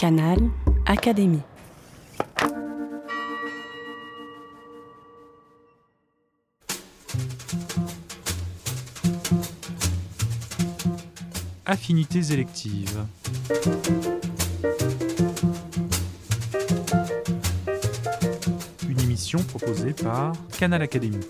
Canal Académie. Affinités électives. Une émission proposée par Canal Académie.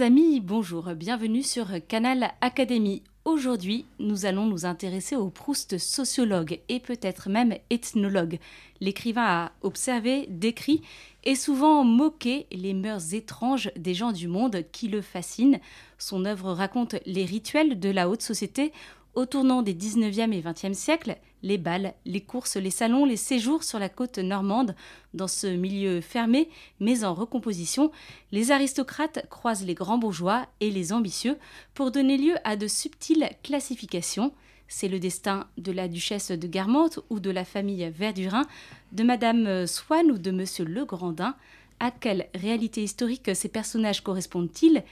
Amis, bonjour, bienvenue sur Canal Académie. Aujourd'hui, nous allons nous intéresser au Proust sociologue et peut-être même ethnologue. L'écrivain a observé, décrit et souvent moqué les mœurs étranges des gens du monde qui le fascinent. Son œuvre raconte les rituels de la haute société au tournant des 19e et 20e siècles, les bals, les courses, les salons, les séjours sur la côte normande, dans ce milieu fermé mais en recomposition, les aristocrates croisent les grands bourgeois et les ambitieux pour donner lieu à de subtiles classifications. C'est le destin de la duchesse de Guermantes ou de la famille Verdurin, de madame Swann ou de monsieur Legrandin. À quelle réalité historique ces personnages correspondent-ils?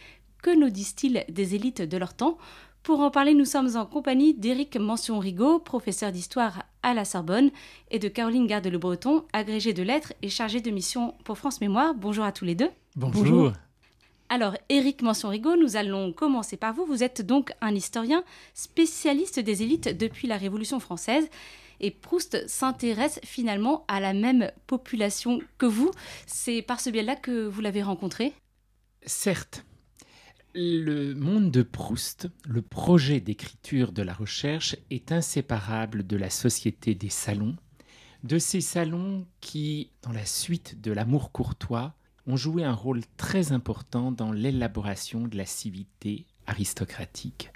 Que nous disent-ils des élites de leur temps? Pour en parler, nous sommes en compagnie d'Éric Mention-Rigaud, professeur d'histoire à la Sorbonne, et de Caroline Garde-Le Breton, agrégée de lettres et chargée de mission pour France Mémoire. Bonjour à tous les deux. Bonjour. Alors, Éric Mention-Rigaud, nous allons commencer par vous. Vous êtes donc un historien spécialiste des élites depuis la Révolution française. Et Proust s'intéresse finalement à la même population que vous. C'est par ce biais-là que vous l'avez rencontré? Certes. Le monde de Proust, le projet d'écriture de la recherche, est inséparable de la société des salons, de ces salons qui, dans la suite de l'amour courtois, ont joué un rôle très important dans l'élaboration de la civilité aristocratique,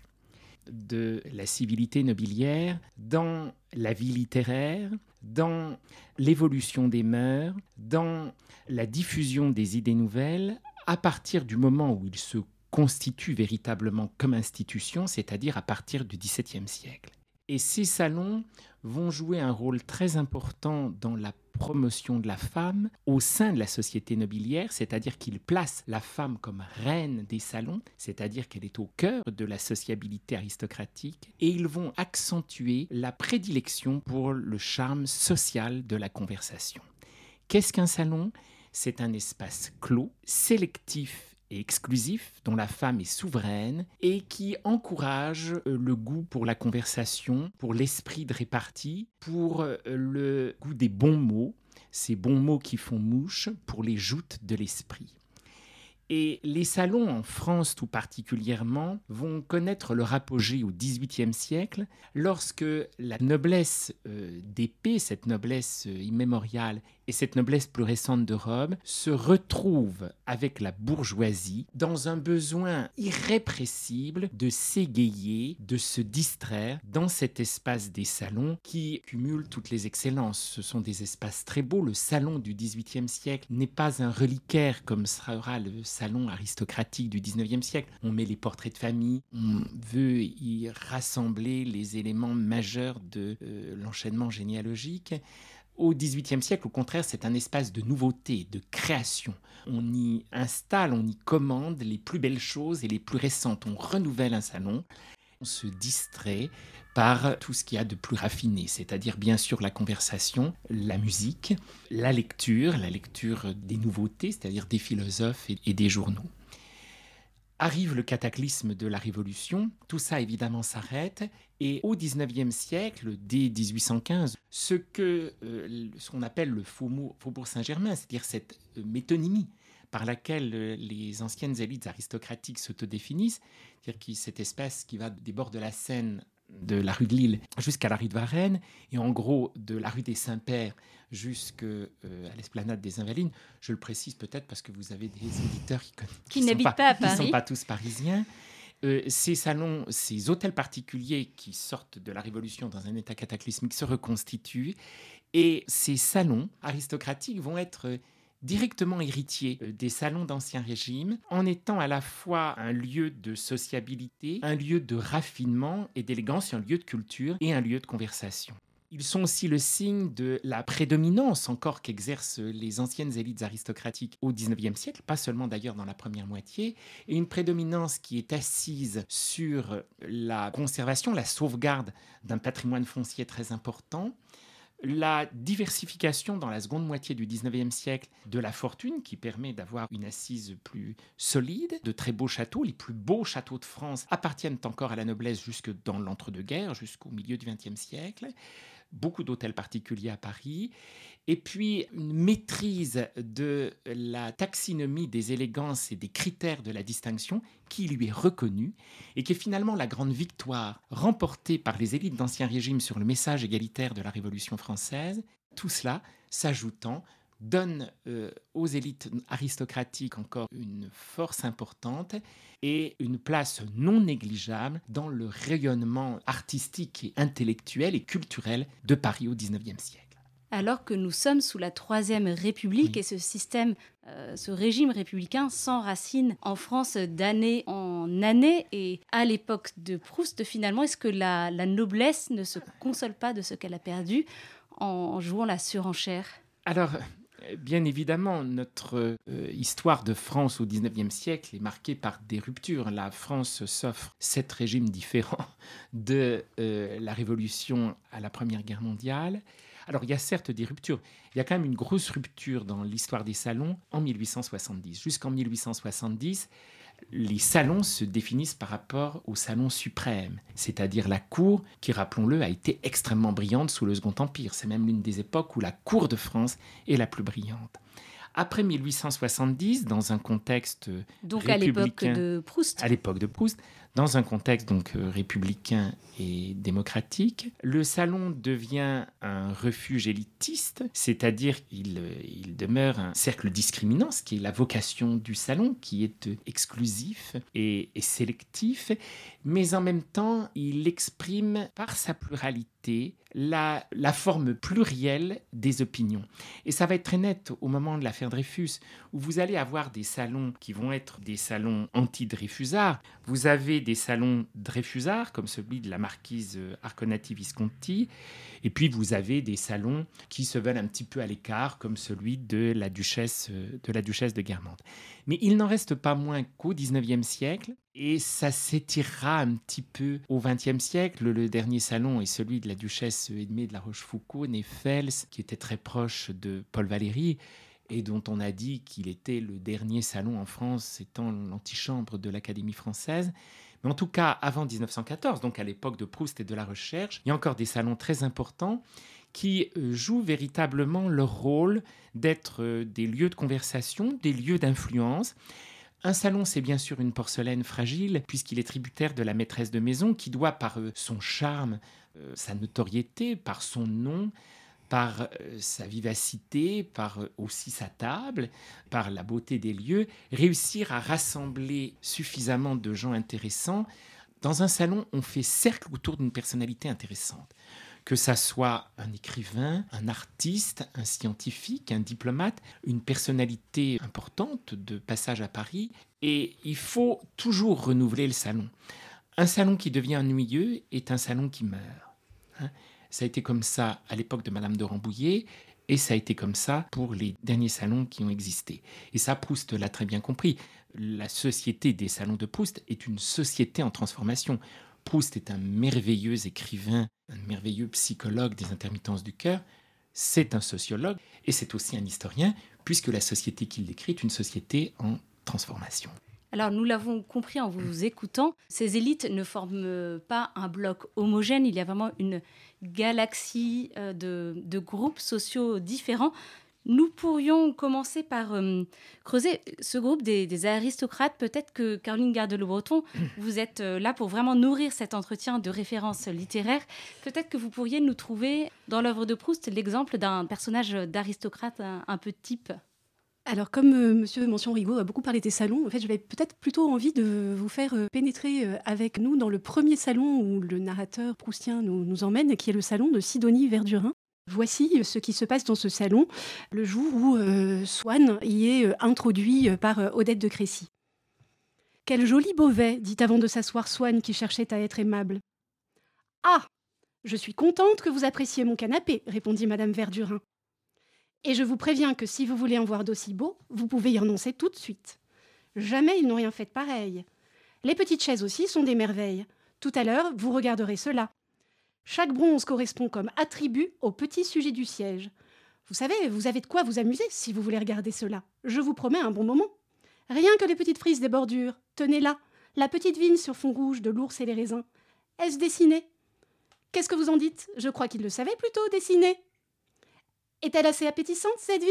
de la civilité nobiliaire, dans la vie littéraire, dans l'évolution des mœurs, dans la diffusion des idées nouvelles, à partir du moment où il se constitue véritablement comme institution, c'est-à-dire à partir du XVIIe siècle. Et ces salons vont jouer un rôle très important dans la promotion de la femme au sein de la société nobiliaire, c'est-à-dire qu'ils placent la femme comme reine des salons, c'est-à-dire qu'elle est au cœur de la sociabilité aristocratique, et ils vont accentuer la prédilection pour le charme social de la conversation. Qu'est-ce qu'un salon? C'est un espace clos, sélectif exclusif, dont la femme est souveraine et qui encourage euh, le goût pour la conversation, pour l'esprit de répartie, pour euh, le goût des bons mots, ces bons mots qui font mouche, pour les joutes de l'esprit. Et les salons en France tout particulièrement vont connaître leur apogée au XVIIIe siècle lorsque la noblesse euh, d'épée, cette noblesse immémoriale et cette noblesse plus récente de Rome se retrouvent avec la bourgeoisie dans un besoin irrépressible de s'égayer, de se distraire dans cet espace des salons qui cumule toutes les excellences. Ce sont des espaces très beaux. Le salon du XVIIIe siècle n'est pas un reliquaire comme sera le salon aristocratique du XIXe siècle. On met les portraits de famille, on veut y rassembler les éléments majeurs de euh, l'enchaînement généalogique. Au XVIIIe siècle, au contraire, c'est un espace de nouveauté, de création. On y installe, on y commande les plus belles choses et les plus récentes. On renouvelle un salon. On se distrait par tout ce qu'il y a de plus raffiné, c'est-à-dire bien sûr la conversation, la musique, la lecture, la lecture des nouveautés, c'est-à-dire des philosophes et, des journaux. Arrive le cataclysme de la Révolution, tout ça évidemment s'arrête, et au XIXe siècle, dès 1815, ce que euh, ce qu'on appelle le Faubourg Saint-Germain, c'est-à-dire cette euh, métonymie par laquelle euh, les anciennes élites aristocratiques s'autodéfinissent, c'est-à-dire cette espèce qui va des bords de la Seine de la rue de Lille jusqu'à la rue de Varennes, et en gros de la rue des Saints-Pères jusqu'à euh, l'esplanade des Invalides. Je le précise peut-être parce que vous avez des auditeurs qui, qui, n'habitent pas, à Paris. Qui ne sont pas tous parisiens. euh, ces salons, ces hôtels particuliers qui sortent de la Révolution dans un état cataclysmique se reconstituent et ces salons aristocratiques vont être directement héritiers euh, des salons d'Ancien Régime, en étant à la fois un lieu de sociabilité, un lieu de raffinement et d'élégance, un lieu de culture et un lieu de conversation. Ils sont aussi le signe de la prédominance encore qu'exercent les anciennes élites aristocratiques au XIXe siècle, pas seulement d'ailleurs dans la première moitié, et une prédominance qui est assise sur la conservation, la sauvegarde d'un patrimoine foncier très important, la diversification dans la seconde moitié du 19e siècle de la fortune qui permet d'avoir une assise plus solide, de très beaux châteaux. Les plus beaux châteaux de France appartiennent encore à la noblesse jusque dans l'entre-deux-guerres, jusqu'au milieu du 20e siècle beaucoup d'hôtels particuliers à Paris, et puis une maîtrise de la taxinomie des élégances et des critères de la distinction qui lui est reconnue, et qui est finalement la grande victoire remportée par les élites d'Ancien Régime sur le message égalitaire de la Révolution française, tout cela s'ajoutant donne euh, aux élites aristocratiques encore une force importante et une place non négligeable dans le rayonnement artistique et intellectuel et culturel de Paris au XIXe siècle. Alors que nous sommes sous la Troisième République et ce système, euh, ce régime républicain s'enracine en France d'année en année. Et à l'époque de Proust, finalement, est-ce que la, la noblesse ne se console pas de ce qu'elle a perdu en jouant la surenchère? Alors, Bien évidemment, notre euh, histoire de France au XIXe siècle est marquée par des ruptures. La France s'offre sept régimes différents de euh, la Révolution à la Première Guerre mondiale. Alors il y a certes des ruptures, il y a quand même une grosse rupture dans l'histoire des salons en 1870. Jusqu'en 1870, les salons se définissent par rapport au salon suprême, c'est-à-dire la cour qui, rappelons-le, a été extrêmement brillante sous le Second Empire. C'est même l'une des époques où la cour de France est la plus brillante. Après 1870, dans un contexte donc à l'époque de Proust, à l'époque de Proust, dans un contexte donc euh, républicain et démocratique, le salon devient un refuge élitiste, c'est-à-dire qu'il euh, il demeure un cercle discriminant, ce qui est la vocation du salon, qui est euh, exclusif et, et sélectif, mais en même temps, il exprime par sa pluralité la, forme plurielle des opinions. Et ça va être très net au moment de l'affaire Dreyfus, où vous allez avoir des salons qui vont être des salons anti-Dreyfusards. Vous avez des salons Dreyfusards, comme celui de la marquise Arconati-Visconti, et puis vous avez des salons qui se veulent un petit peu à l'écart, comme celui de la duchesse de, la duchesse de Guermantes. Mais il n'en reste pas moins qu'au XIXe siècle, et ça s'étirera un petit peu au XXe siècle. Le dernier salon est celui de la duchesse Edmée de la Rochefoucauld, née Fels, qui était très proche de Paul Valéry et dont on a dit qu'il était le dernier salon en France, étant l'antichambre de l'Académie française. Mais en tout cas, avant 1914, donc à l'époque de Proust et de la recherche, il y a encore des salons très importants qui euh, jouent véritablement leur rôle d'être euh, des lieux de conversation, des lieux d'influence. Un salon, c'est bien sûr une porcelaine fragile, puisqu'il est tributaire de la maîtresse de maison, qui doit, par euh, son charme, sa notoriété, par son nom, par sa vivacité, par aussi sa table, par la beauté des lieux, réussir à rassembler suffisamment de gens intéressants. Dans un salon, on fait cercle autour d'une personnalité intéressante que ça soit un écrivain, un artiste, un scientifique, un diplomate, une personnalité importante de passage à Paris. Et il faut toujours renouveler le salon. Un salon qui devient ennuyeux est un salon qui meurt. Hein. ça a été comme ça à l'époque de Madame de Rambouillet. Et ça a été comme ça pour les derniers salons qui ont existé. Et ça, Proust l'a très bien compris. La société des salons de Proust est une société en transformation. Proust est un merveilleux écrivain, un merveilleux psychologue des intermittences du cœur, c'est un sociologue et c'est aussi un historien, puisque la société qu'il décrit est une société en transformation. Alors nous l'avons compris en vous écoutant, ces élites ne forment pas un bloc homogène, il y a vraiment une galaxie euh, de groupes sociaux différents nous pourrions commencer par euh, creuser ce groupe des, aristocrates. Peut-être que Caroline Garde-Le-Breton, vous êtes euh, là pour vraiment nourrir cet entretien de références littéraires. Peut-être que vous pourriez nous trouver dans l'œuvre de Proust l'exemple d'un personnage d'aristocrate un, peu type. Alors, comme euh, Monsieur Mention Rigaud a beaucoup parlé des salons, en fait, j'avais peut-être plutôt envie de vous faire euh, pénétrer euh, avec nous dans le premier salon où le narrateur proustien nous, nous emmène, qui est le salon de Sidonie Verdurin. Voici ce qui se passe dans ce salon le jour où euh, Swann y est euh, introduit euh, par euh, Odette de Crécy. Quel joli Beauvais, dit avant de s'asseoir Swann qui cherchait à être aimable. Ah Je suis contente que vous appréciez mon canapé, répondit Madame Verdurin. Et je vous préviens que si vous voulez en voir d'aussi beaux, vous pouvez y renoncer tout de suite. Jamais ils n'ont rien fait de pareil. Les petites chaises aussi sont des merveilles. Tout à l'heure, vous regarderez cela. Chaque bronze correspond comme attribut au petit sujet du siège. Vous savez, vous avez de quoi vous amuser si vous voulez regarder cela. Je vous promets un bon moment. Rien que les petites frises des bordures. Tenez là, la petite vigne sur fond rouge de l'ours et les raisins. Est-ce dessiné? Qu'est-ce que vous en dites? Je crois qu'il le savait plutôt, dessiné. Est-elle assez appétissante, cette vigne?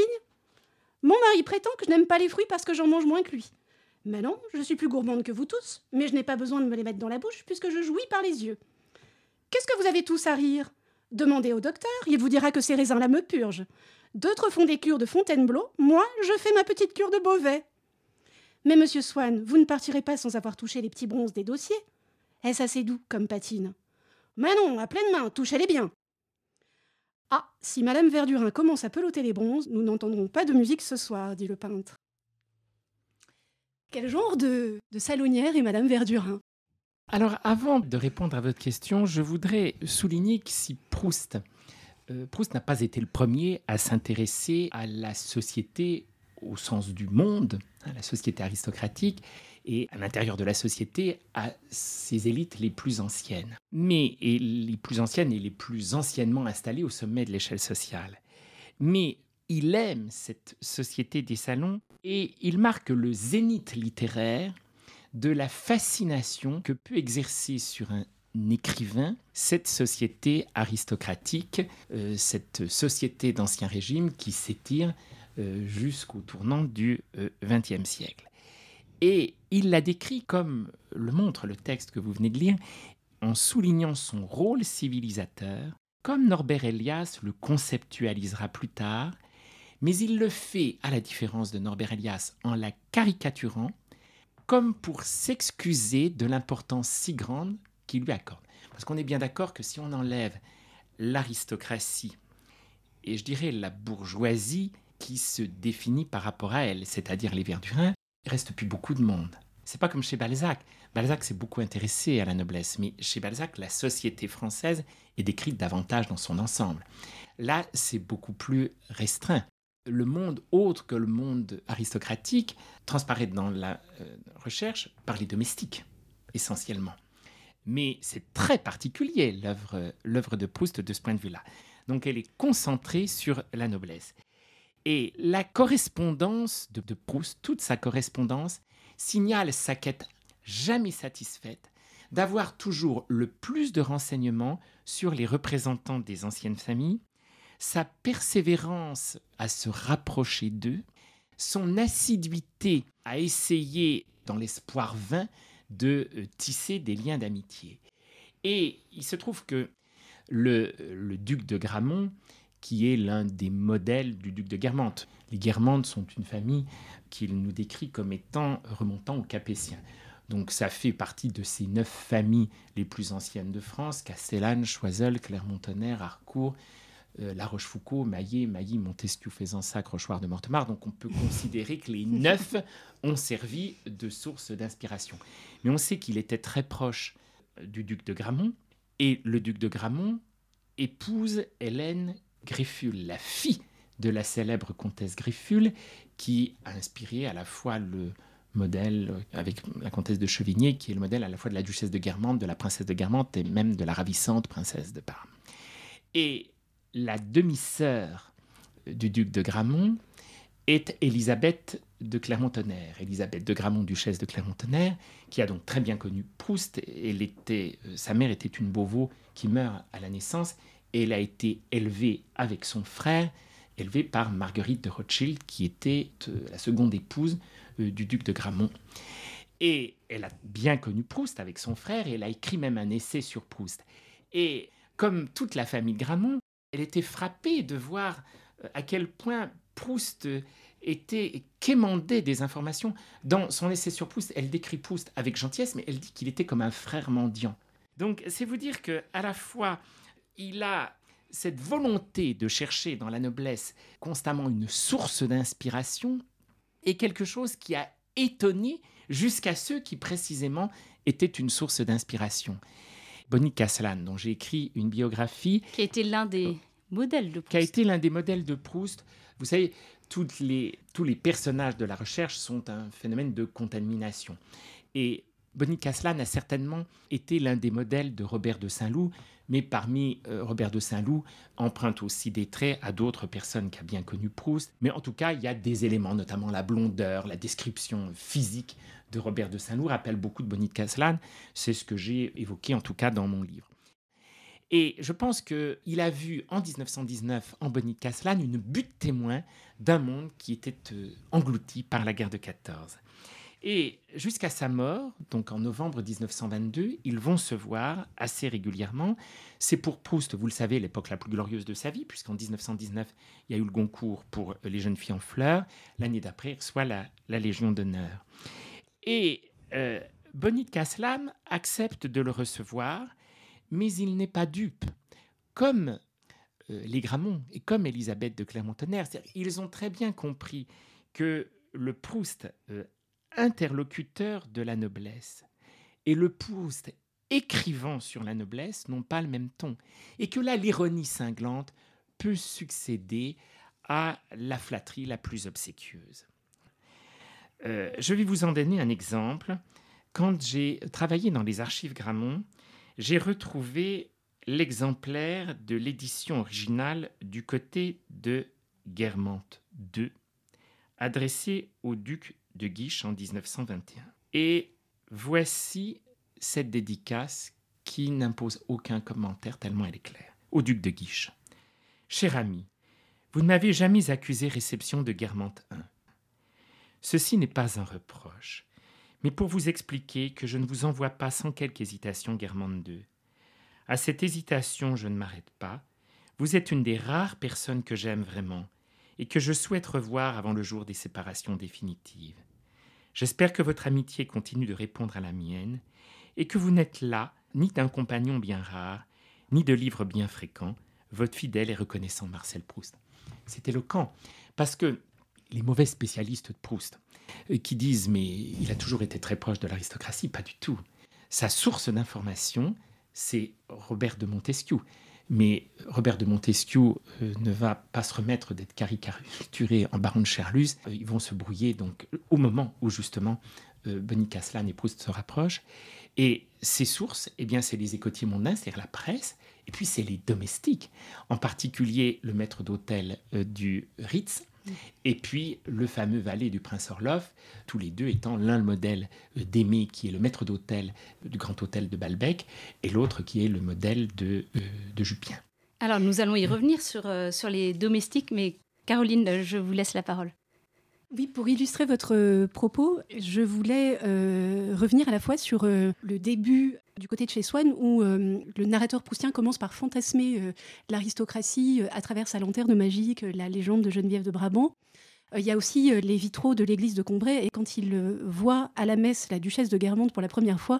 Mon mari prétend que je n'aime pas les fruits parce que j'en mange moins que lui. Mais non, je suis plus gourmande que vous tous, mais je n'ai pas besoin de me les mettre dans la bouche puisque je jouis par les yeux. Qu'est-ce que vous avez tous à rire? Demandez au docteur, il vous dira que ces raisins-là me purgent. D'autres font des cures de Fontainebleau, moi, je fais ma petite cure de Beauvais. Mais monsieur Swann, vous ne partirez pas sans avoir touché les petits bronzes des dossiers Est-ce assez doux comme patine? Mais non, à pleine main, touchez-les bien. Ah, si madame Verdurin commence à peloter les bronzes, nous n'entendrons pas de musique ce soir, dit le peintre. Quel genre de, de salonnière est madame Verdurin? Alors, avant de répondre à votre question, je voudrais souligner que si Proust, euh, Proust n'a pas été le premier à s'intéresser à la société au sens du monde, à la société aristocratique, et à l'intérieur de la société à ses élites les plus anciennes. Mais les plus anciennes et les plus anciennement installées au sommet de l'échelle sociale. Mais il aime cette société des salons et il marque le zénith littéraire de la fascination que peut exercer sur un écrivain cette société aristocratique, euh, cette société d'ancien régime qui s'étire euh, jusqu'au tournant du XXe siècle. Et il la décrit comme le montre le texte que vous venez de lire, en soulignant son rôle civilisateur, comme Norbert Elias le conceptualisera plus tard, mais il le fait, à la différence de Norbert Elias, en la caricaturant, comme pour s'excuser de l'importance si grande qu'il lui accorde. Parce qu'on est bien d'accord que si on enlève l'aristocratie et je dirais la bourgeoisie qui se définit par rapport à elle, c'est-à-dire les Verdurins, il reste plus beaucoup de monde. C'est pas comme chez Balzac. Balzac s'est beaucoup intéressé à la noblesse, mais chez Balzac, la société française est décrite davantage dans son ensemble. Là, c'est beaucoup plus restreint. Le monde autre que le monde aristocratique transparaît dans la euh, recherche par les domestiques, essentiellement. Mais c'est très particulier, l'œuvre de Proust, de ce point de vue-là. Donc elle est concentrée sur la noblesse. Et la correspondance de, de Proust, toute sa correspondance, signale sa quête jamais satisfaite d'avoir toujours le plus de renseignements sur les représentants des anciennes familles, sa persévérance à se rapprocher d'eux, son assiduité à essayer, dans l'espoir vain, de euh, tisser des liens d'amitié. Et il se trouve que le, le duc de Gramont, qui est l'un des modèles du duc de Guermantes. Les Guermantes sont une famille qu'il nous décrit comme étant remontant aux Capétiens. Donc ça fait partie de ces neuf familles les plus anciennes de France, Castellane, Choiseul, Clermont-Tonnerre, Harcourt, euh, La Rochefoucauld, Maillet, Mailly, Montesquieu, Fezensac, Rochefort de Mortemart. Donc on peut considérer que les neuf ont servi de source d'inspiration. Mais on sait qu'il était très proche du duc de Gramont, et le duc de Gramont épouse Hélène Grifful, la fille de la célèbre comtesse Grifful, qui a inspiré à la fois le modèle avec la comtesse de Chevigné, qui est le modèle à la fois de la duchesse de Guermantes, de la princesse de Guermantes et même de la ravissante princesse de Parme. Et la demi-sœur du duc de Gramont est Élisabeth de Clermont-Tonnerre. Élisabeth de Gramont, duchesse de Clermont-Tonnerre, qui a donc très bien connu Proust. Elle était, sa mère était une Beauvau qui meurt à la naissance et elle a été élevée avec son frère, élevée par Marguerite de Rothschild, qui était euh, la seconde épouse euh, du duc de Gramont. Et elle a bien connu Proust avec son frère, et elle a écrit même un essai sur Proust. Et comme toute la famille Gramont, elle était frappée de voir euh, à quel point Proust était quémandait des informations. Dans son essai sur Proust, elle décrit Proust avec gentillesse, mais elle dit qu'il était comme un frère mendiant. Donc, c'est vous dire que à la fois, il a cette volonté de chercher dans la noblesse constamment une source d'inspiration et quelque chose qui a étonné jusqu'à ceux qui précisément étaient une source d'inspiration. Bonnie Caslan, dont j'ai écrit une biographie. Qui a été l'un des modèles de Proust. Qui a été l'un des modèles de Proust. Vous savez, toutes les, tous les personnages de la recherche sont un phénomène de contamination. Et Bonnie Caslan a certainement été l'un des modèles de Robert de Saint-Loup, mais parmi euh, Robert de Saint-Loup emprunte aussi des traits à d'autres personnes qui a bien connu Proust. Mais en tout cas, il y a des éléments, notamment la blondeur, la description physique de Robert de Saint-Loup rappelle beaucoup de Bonnie Caslan. C'est ce que j'ai évoqué en tout cas dans mon livre. Et je pense qu'il a vu en 1919 en Bonnie Caslan une butte témoin d'un monde qui était euh, englouti par la guerre de 14. Et jusqu'à sa mort, donc en novembre 1922, ils vont se voir assez régulièrement. C'est pour Proust, vous le savez, l'époque la plus glorieuse de sa vie, puisqu'en 1919, il y a eu le Goncourt pour les jeunes filles en fleurs. L'année d'après, il reçoit la, Légion d'honneur. Et euh, Bonnie de Caslam accepte de le recevoir, mais il n'est pas dupe. Comme euh, les Grammont et comme Elisabeth de Clermont-Tonnerre, ils ont très bien compris que le Proust euh, interlocuteur de la noblesse et le Proust écrivant sur la noblesse n'ont pas le même ton, et que là l'ironie cinglante peut succéder à la flatterie la plus obséquieuse. Euh, je vais vous en donner un exemple. Quand j'ai travaillé dans les archives Grammont, j'ai retrouvé l'exemplaire de l'édition originale du côté de Guermantes II, adressé au duc de Guiche en 1921. Et voici cette dédicace qui n'impose aucun commentaire tellement elle est claire. Au duc de Guiche. Cher ami, vous ne m'avez jamais accusé réception de Guermantes I. Ceci n'est pas un reproche, mais pour vous expliquer que je ne vous envoie pas sans quelque hésitation Guermantes II. À cette hésitation, je ne m'arrête pas. Vous êtes une des rares personnes que j'aime vraiment et que je souhaite revoir avant le jour des séparations définitives. J'espère que votre amitié continue de répondre à la mienne, et que vous n'êtes là ni d'un compagnon bien rare, ni de livres bien fréquents, votre fidèle et reconnaissant Marcel Proust. C'est éloquent, parce que les mauvais spécialistes de Proust, euh, qui disent mais il a toujours été très proche de l'aristocratie, pas du tout. Sa source d'information, c'est Robert de Montesquieu. Mais Robert de Montesquieu euh, ne va pas se remettre d'être caricaturé en baron de Cherlus. Euh, ils vont se brouiller donc au moment où justement euh, Caslan et Proust se rapprochent. Et ces sources, eh bien, c'est les écotiers mondains, c'est-à-dire la presse, et puis c'est les domestiques, en particulier le maître d'hôtel du Ritz, et puis le fameux valet du prince Orloff, tous les deux étant l'un le modèle euh, d'Aimé, qui est le maître d'hôtel du grand hôtel de Balbec, et l'autre qui est le modèle de, euh, de Jupien. Alors nous allons y revenir sur, euh, sur les domestiques, mais Caroline, je vous laisse la parole. Oui, pour illustrer votre propos, je voulais revenir à la fois sur le début du côté de chez Swann, où euh, le narrateur proustien commence par fantasmer euh, l'aristocratie euh, à travers sa lanterne magique, la légende de Geneviève de Brabant. Il y a aussi les vitraux de l'église de Combray, et quand il voit à la messe la duchesse de Guermantes pour la première fois,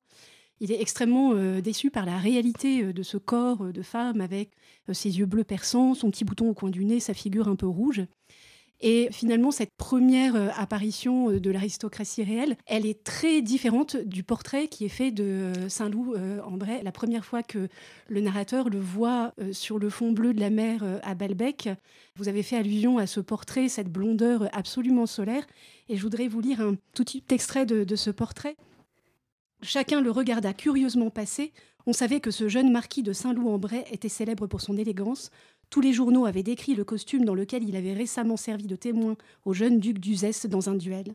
il est extrêmement déçu par la réalité de ce corps de femme avec ses yeux bleus perçants, son petit bouton au coin du nez, sa figure un peu rouge. Et finalement, cette première euh, apparition euh, de l'aristocratie réelle, elle est très différente du portrait qui est fait de euh, Saint-Loup en Bray. La première fois que le narrateur le voit sur le fond bleu de la mer à Balbec, vous avez fait allusion à ce portrait, cette blondeur absolument solaire. Et je voudrais vous lire un tout petit extrait de, ce portrait. Chacun le regarda curieusement passer. On savait que ce jeune marquis de Saint-Loup-en-Bray était célèbre pour son élégance, tous les journaux avaient décrit le costume dans lequel il avait récemment servi de témoin au jeune duc d'Uzès dans un duel.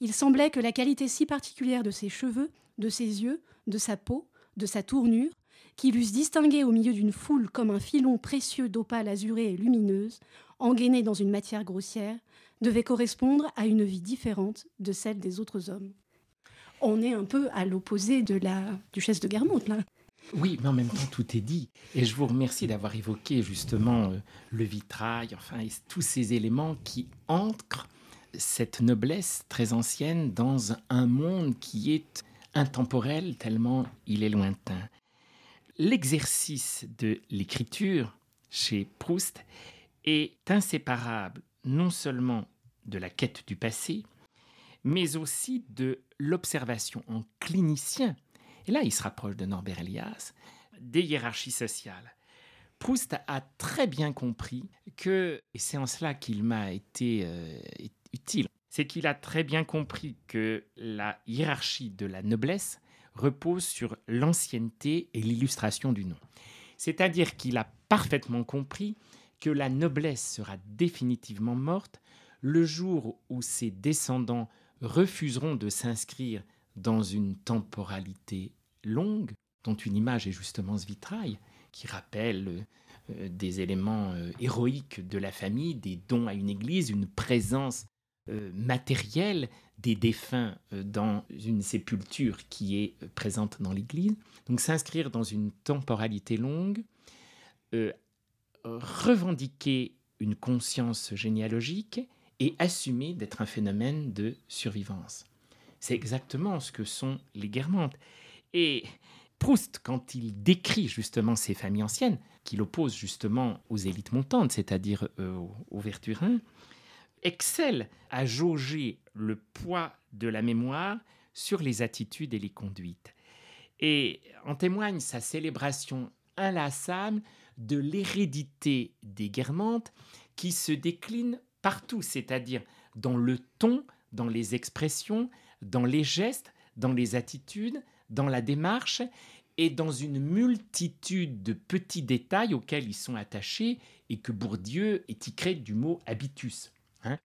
Il semblait que la qualité si particulière de ses cheveux, de ses yeux, de sa peau, de sa tournure, qui l'eussent distingué au milieu d'une foule comme un filon précieux d'opale azurée et lumineuse, engainé dans une matière grossière, devait correspondre à une vie différente de celle des autres hommes. On est un peu à l'opposé de la duchesse de Guermantes, là. Oui, mais en même temps, tout est dit. Et je vous remercie d'avoir évoqué justement euh, le vitrail, enfin, et tous ces éléments qui ancrent cette noblesse très ancienne dans un monde qui est intemporel tellement il est lointain. L'exercice de l'écriture chez Proust est inséparable non seulement de la quête du passé, mais aussi de l'observation en clinicien. Et là, il se rapproche de Norbert Elias, des hiérarchies sociales. Proust a très bien compris que, et c'est en cela qu'il m'a été euh, utile, c'est qu'il a très bien compris que la hiérarchie de la noblesse repose sur l'ancienneté et l'illustration du nom. C'est-à-dire qu'il a parfaitement compris que la noblesse sera définitivement morte le jour où ses descendants refuseront de s'inscrire dans une temporalité longue, dont une image est justement ce vitrail, qui rappelle euh, des éléments euh, héroïques de la famille, des dons à une église, une présence euh, matérielle des défunts dans une sépulture qui est présente dans l'église. Donc s'inscrire dans une temporalité longue, revendiquer une conscience généalogique et assumer d'être un phénomène de survivance. C'est exactement ce que sont les guermantes. Et Proust, quand il décrit justement ces familles anciennes, qu'il oppose justement aux élites montantes, c'est-à-dire euh, aux Verturins, excelle à jauger le poids de la mémoire sur les attitudes et les conduites. Et en témoigne sa célébration inlassable de l'hérédité des guermantes qui se décline partout, c'est-à-dire dans le ton, dans les expressions, dans les gestes, dans les attitudes, dans la démarche et dans une multitude de petits détails auxquels ils sont attachés et que Bourdieu étiquerait du mot habitus. Hein?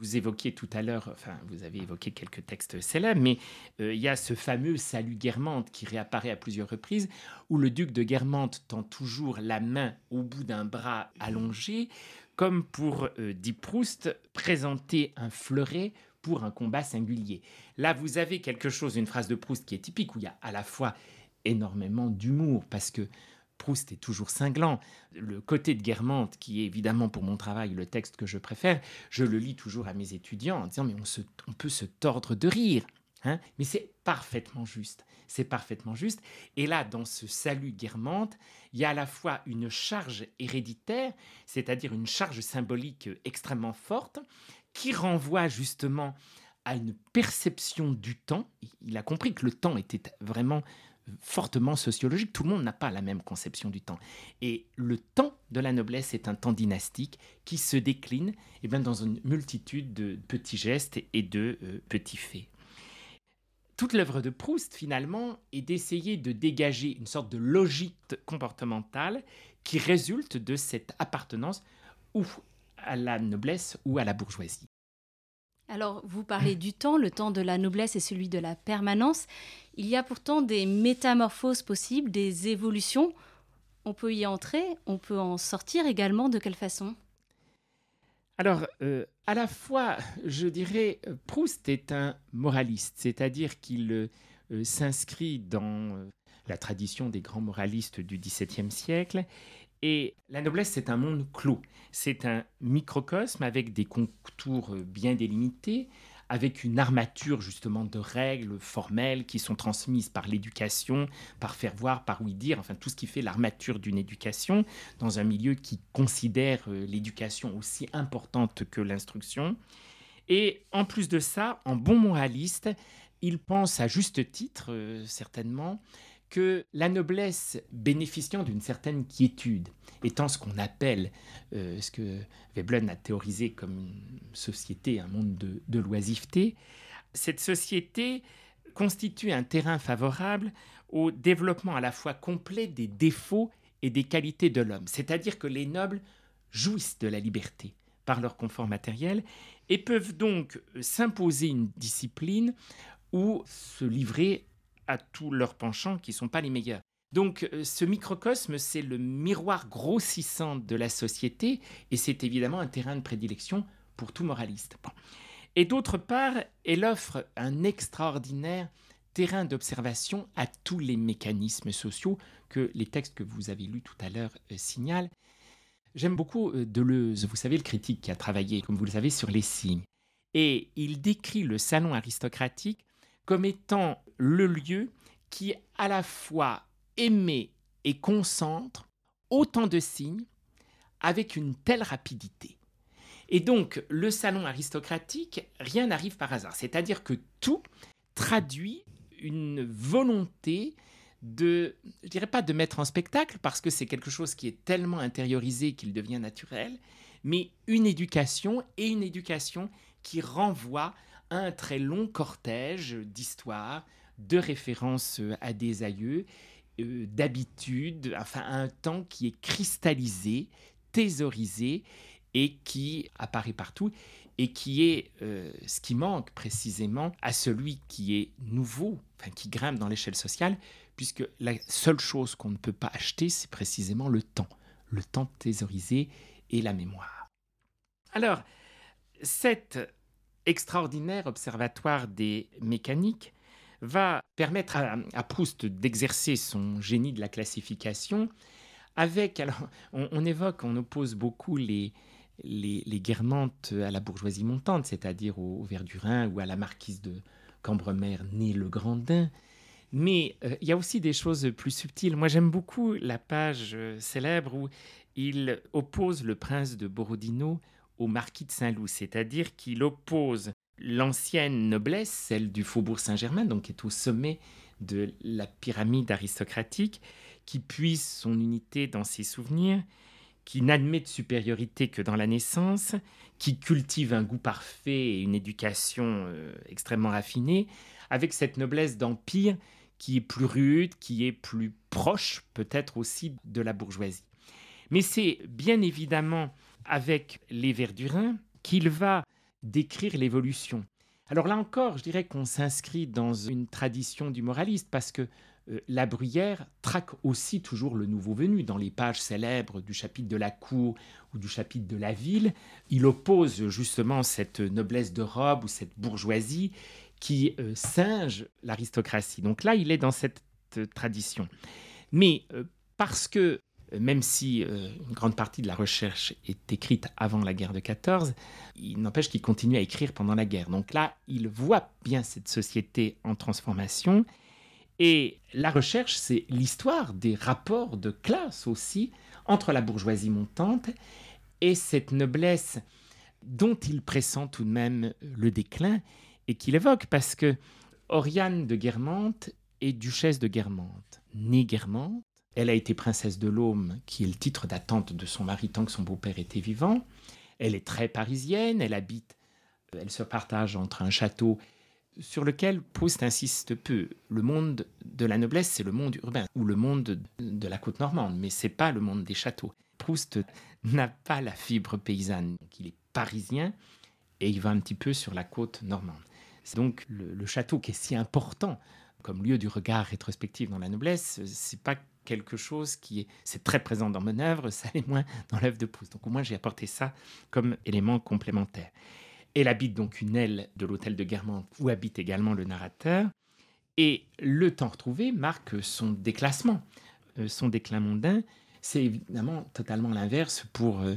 vous évoquiez tout à l'heure, enfin, vous avez évoqué quelques textes célèbres, mais euh, il y a ce fameux salut Guermantes qui réapparaît à plusieurs reprises, où le duc de Guermantes tend toujours la main au bout d'un bras allongé, comme pour, euh, dit Proust, présenter un fleuret pour un combat singulier. Là, vous avez quelque chose, une phrase de Proust qui est typique, où il y a à la fois énormément d'humour, parce que Proust est toujours cinglant. Le côté de Guermantes, qui est évidemment pour mon travail le texte que je préfère, je le lis toujours à mes étudiants en disant mais on, on peut se tordre de rire. Hein mais c'est parfaitement juste. C'est parfaitement juste. Et là, dans ce salut guermante, il y a à la fois une charge héréditaire, c'est-à-dire une charge symbolique extrêmement forte, qui renvoie justement à une perception du temps. Il a compris que le temps était vraiment fortement sociologique. Tout le monde n'a pas la même conception du temps. Et le temps de la noblesse est un temps dynastique qui se décline eh bien, dans une multitude de petits gestes et de euh, petits faits. Toute l'œuvre de Proust, finalement, est d'essayer de dégager une sorte de logique comportementale qui résulte de cette appartenance ou à la noblesse ou à la bourgeoisie. Alors, vous parlez du temps, le temps de la noblesse et celui de la permanence. Il y a pourtant des métamorphoses possibles, des évolutions. On peut y entrer, on peut en sortir également. De quelle façon? Alors, euh, à la fois, je dirais, Proust est un moraliste, c'est-à-dire qu'il euh, s'inscrit dans euh, la tradition des grands moralistes du XVIIe siècle. Et la noblesse, c'est un monde clos. C'est un microcosme avec des contours bien délimités, avec une armature justement de règles formelles qui sont transmises par l'éducation, par faire voir, par oui dire, enfin tout ce qui fait l'armature d'une éducation dans un milieu qui considère euh, l'éducation aussi importante que l'instruction. Et en plus de ça, en bon moraliste, il pense à juste titre, euh, certainement, que la noblesse bénéficiant d'une certaine quiétude, étant ce qu'on appelle, euh, ce que Veblen a théorisé comme une société, un monde de, de l'oisiveté, cette société constitue un terrain favorable au développement à la fois complet des défauts et des qualités de l'homme. C'est-à-dire que les nobles jouissent de la liberté par leur confort matériel et peuvent donc s'imposer une discipline ou se livrer à tous leurs penchants qui ne sont pas les meilleurs. Donc euh, ce microcosme, c'est le miroir grossissant de la société et c'est évidemment un terrain de prédilection pour tout moraliste. Et d'autre part, elle offre un extraordinaire terrain d'observation à tous les mécanismes sociaux que les textes que vous avez lus tout à l'heure euh, signalent. J'aime beaucoup euh, Deleuze, vous savez, le critique qui a travaillé, comme vous le savez, sur les signes. Et il décrit le salon aristocratique comme étant le lieu qui à la fois émet et concentre autant de signes avec une telle rapidité. Et donc, le salon aristocratique, rien n'arrive par hasard. C'est-à-dire que tout traduit une volonté de, je dirais pas de mettre en spectacle, parce que c'est quelque chose qui est tellement intériorisé qu'il devient naturel, mais une éducation et une éducation qui renvoie un très long cortège d'histoires, de références à des aïeux, euh, d'habitudes, enfin un temps qui est cristallisé, thésaurisé et qui apparaît partout et qui est euh, ce qui manque précisément à celui qui est nouveau, enfin qui grimpe dans l'échelle sociale, puisque la seule chose qu'on ne peut pas acheter, c'est précisément le temps, le temps thésaurisé et la mémoire. Alors, cet extraordinaire observatoire des mécaniques va permettre à, Proust d'exercer son génie de la classification avec, alors on, évoque, on oppose beaucoup les, les, Guermantes à la bourgeoisie montante, c'est-à-dire au, Verdurin ou à la marquise de Cambremer, née le Grandin. Mais euh, il y a aussi des choses plus subtiles. Moi, j'aime beaucoup la page euh, célèbre où il oppose le prince de Borodino au marquis de Saint-Loup, c'est-à-dire qu'il oppose l'ancienne noblesse, celle du faubourg Saint-Germain, donc qui est au sommet de la pyramide aristocratique, qui puise son unité dans ses souvenirs, qui n'admet de supériorité que dans la naissance, qui cultive un goût parfait et une éducation euh, extrêmement raffinée, avec cette noblesse d'empire qui est plus rude, qui est plus proche peut-être aussi de la bourgeoisie. Mais c'est bien évidemment avec les Verdurins qu'il va décrire l'évolution. Alors là encore, je dirais qu'on s'inscrit dans une tradition du moraliste parce que euh, la Bruyère traque aussi toujours le nouveau venu. Dans les pages célèbres du chapitre de la cour ou du chapitre de la ville, il oppose justement cette noblesse de robe ou cette bourgeoisie qui euh, singe l'aristocratie. Donc là, il est dans cette euh, tradition. Mais parce que même si euh, une grande partie de la recherche est écrite avant la guerre de 14, il n'empêche qu'il continue à écrire pendant la guerre. Donc là, il voit bien cette société en transformation. Et la recherche, c'est l'histoire des rapports de classe aussi entre la bourgeoisie montante et cette noblesse dont il pressent tout de même le déclin et qu'il évoque parce que Oriane de Guermantes est duchesse de Guermantes, née Guermantes, elle a été princesse de l'Aume, qui est le titre d'attente de son mari tant que son beau-père était vivant. Elle est très parisienne, elle habite, elle se partage entre un château sur lequel Proust insiste peu. Le monde de la noblesse, c'est le monde urbain ou le monde de la côte normande, mais c'est pas le monde des châteaux. Proust n'a pas la fibre paysanne, il est parisien et il va un petit peu sur la côte normande. C'est donc le, le, château qui est si important comme lieu du regard rétrospectif dans la noblesse, c'est pas quelque chose qui est, c'est très présent dans mon œuvre, ça l'est moins dans l'œuvre de Proust. Donc au moins j'ai apporté ça comme élément complémentaire. Elle habite donc une aile de l'hôtel de Guermantes où habite également le narrateur. Et le temps retrouvé marque son déclassement, euh, son déclin mondain. C'est évidemment totalement l'inverse pour euh,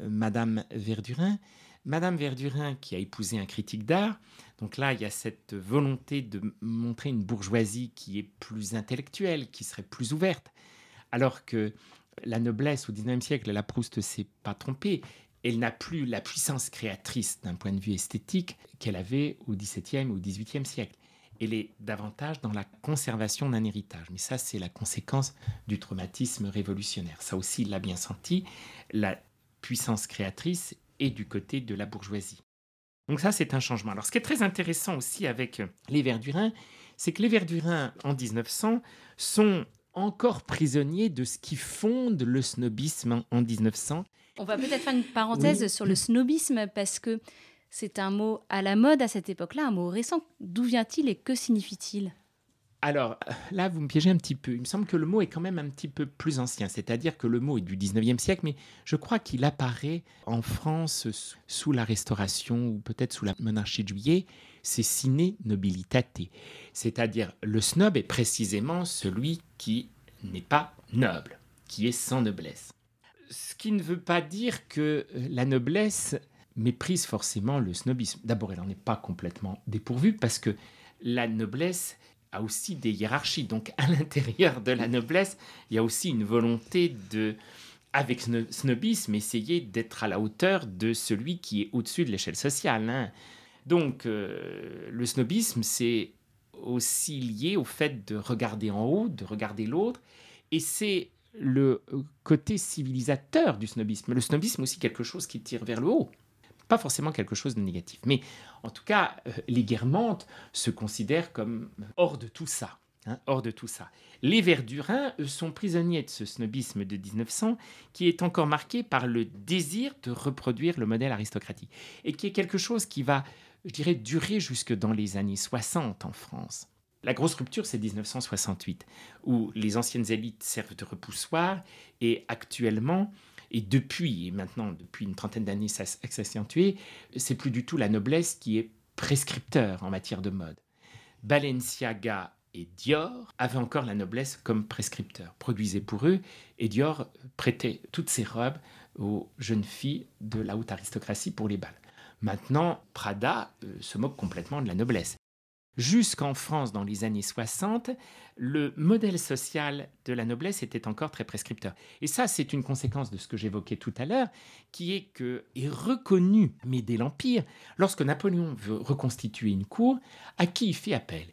euh, Madame Verdurin. Madame Verdurin, qui a épousé un critique d'art, donc là, il y a cette volonté de montrer une bourgeoisie qui est plus intellectuelle, qui serait plus ouverte, alors que la noblesse au XIXe siècle, la Proust ne s'est pas trompée, elle n'a plus la puissance créatrice d'un point de vue esthétique qu'elle avait au XVIIe ou XVIIIe siècle. Elle est davantage dans la conservation d'un héritage. Mais ça, c'est la conséquence du traumatisme révolutionnaire. Ça aussi, il l'a bien senti. La puissance créatrice est du côté de la bourgeoisie. Donc ça, c'est un changement. Alors ce qui est très intéressant aussi avec les Verdurins, c'est que les Verdurins, en 1900, sont encore prisonniers de ce qui fonde le snobisme en 1900. On va peut-être faire une parenthèse sur le snobisme parce que c'est un mot à la mode à cette époque-là, un mot récent. D'où vient-il et que signifie-t-il? Alors là, vous me piégez un petit peu. Il me semble que le mot est quand même un petit peu plus ancien, c'est-à-dire que le mot est du 19e siècle, mais je crois qu'il apparaît en France sous la Restauration ou peut-être sous la monarchie de Juillet. C'est sine nobilitate, c'est-à-dire le snob est précisément celui qui n'est pas noble, qui est sans noblesse. Ce qui ne veut pas dire que la noblesse méprise forcément le snobisme. D'abord, elle n'en est pas complètement dépourvue parce que la noblesse a aussi des hiérarchies. Donc à l'intérieur de la noblesse, il y a aussi une volonté de, avec snobisme, essayer d'être à la hauteur de celui qui est au-dessus de l'échelle sociale. Hein. Donc euh, le snobisme, c'est aussi lié au fait de regarder en haut, de regarder l'autre, et c'est le côté civilisateur du snobisme. Le snobisme aussi quelque chose qui tire vers le haut pas forcément quelque chose de négatif. Mais en tout cas, euh, les guermantes se considèrent comme hors de tout ça. Hein, hors de tout ça. Les Verdurins sont prisonniers de ce snobisme de 1900 qui est encore marqué par le désir de reproduire le modèle aristocratique et qui est quelque chose qui va, je dirais, durer jusque dans les années 60 en France. La grosse rupture, c'est 1968, où les anciennes élites servent de repoussoir et actuellement, et depuis, et maintenant depuis une trentaine d'années, ça s'est accentué, c'est plus du tout la noblesse qui est prescripteur en matière de mode. Balenciaga et Dior avaient encore la noblesse comme prescripteur, produisaient pour eux, et Dior prêtait toutes ses robes aux jeunes filles de la haute aristocratie pour les balles. Maintenant, Prada euh, se moque complètement de la noblesse jusqu'en France dans les années 60, le modèle social de la noblesse était encore très prescripteur. Et ça, c'est une conséquence de ce que j'évoquais tout à l'heure, qui est que est reconnu, mais dès l'Empire, lorsque Napoléon veut reconstituer une cour, à qui il fait appel?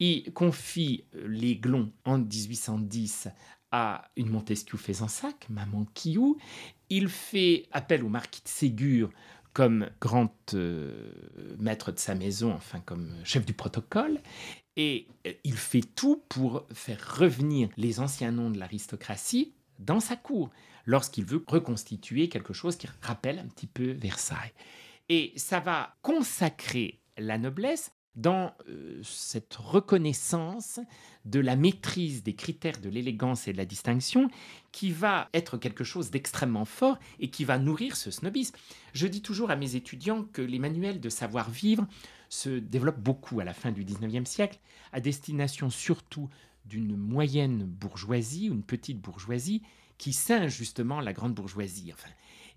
Il confie les glons en 1810 à une Montesquieu sac, maman Kiou. Il fait appel au marquis de Ségur comme grand euh, maître de sa maison, enfin comme chef du protocole, et euh, il fait tout pour faire revenir les anciens noms de l'aristocratie dans sa cour, lorsqu'il veut reconstituer quelque chose qui rappelle un petit peu Versailles. Et ça va consacrer la noblesse dans euh, cette reconnaissance de la maîtrise des critères de l'élégance et de la distinction qui va être quelque chose d'extrêmement fort et qui va nourrir ce snobisme. Je dis toujours à mes étudiants que les manuels de savoir-vivre se développent beaucoup à la fin du 19e siècle, à destination surtout d'une moyenne bourgeoisie, une petite bourgeoisie, qui singe justement la grande bourgeoisie.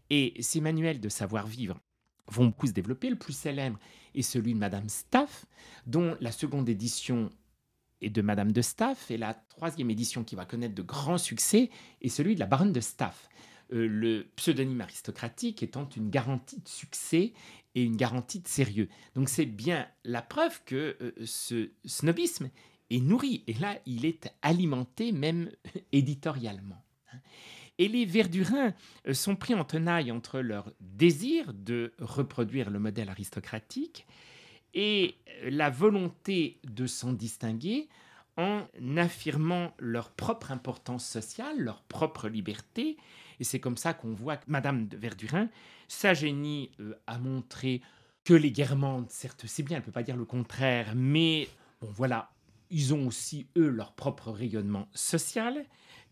et ces manuels de savoir-vivre vont beaucoup se développer. Le plus célèbre est celui de Madame Staff, dont la seconde édition est de Madame de Staff, et la troisième édition qui va connaître de grands succès est celui de la Baronne de Staff. Euh, le pseudonyme aristocratique étant une garantie de succès et une garantie de sérieux. Donc c'est bien la preuve que euh, ce snobisme est nourri, et là il est alimenté même éditorialement. Et les Verdurins euh, sont pris en tenaille entre leur désir de reproduire le modèle aristocratique et euh, la volonté de s'en distinguer en affirmant leur propre importance sociale, leur propre liberté. Et c'est comme ça qu'on voit que Madame de Verdurin, sa génie euh, a montré que les Guermantes, certes c'est bien, elle ne peut pas dire le contraire, mais bon voilà, ils ont aussi, eux, leur propre rayonnement social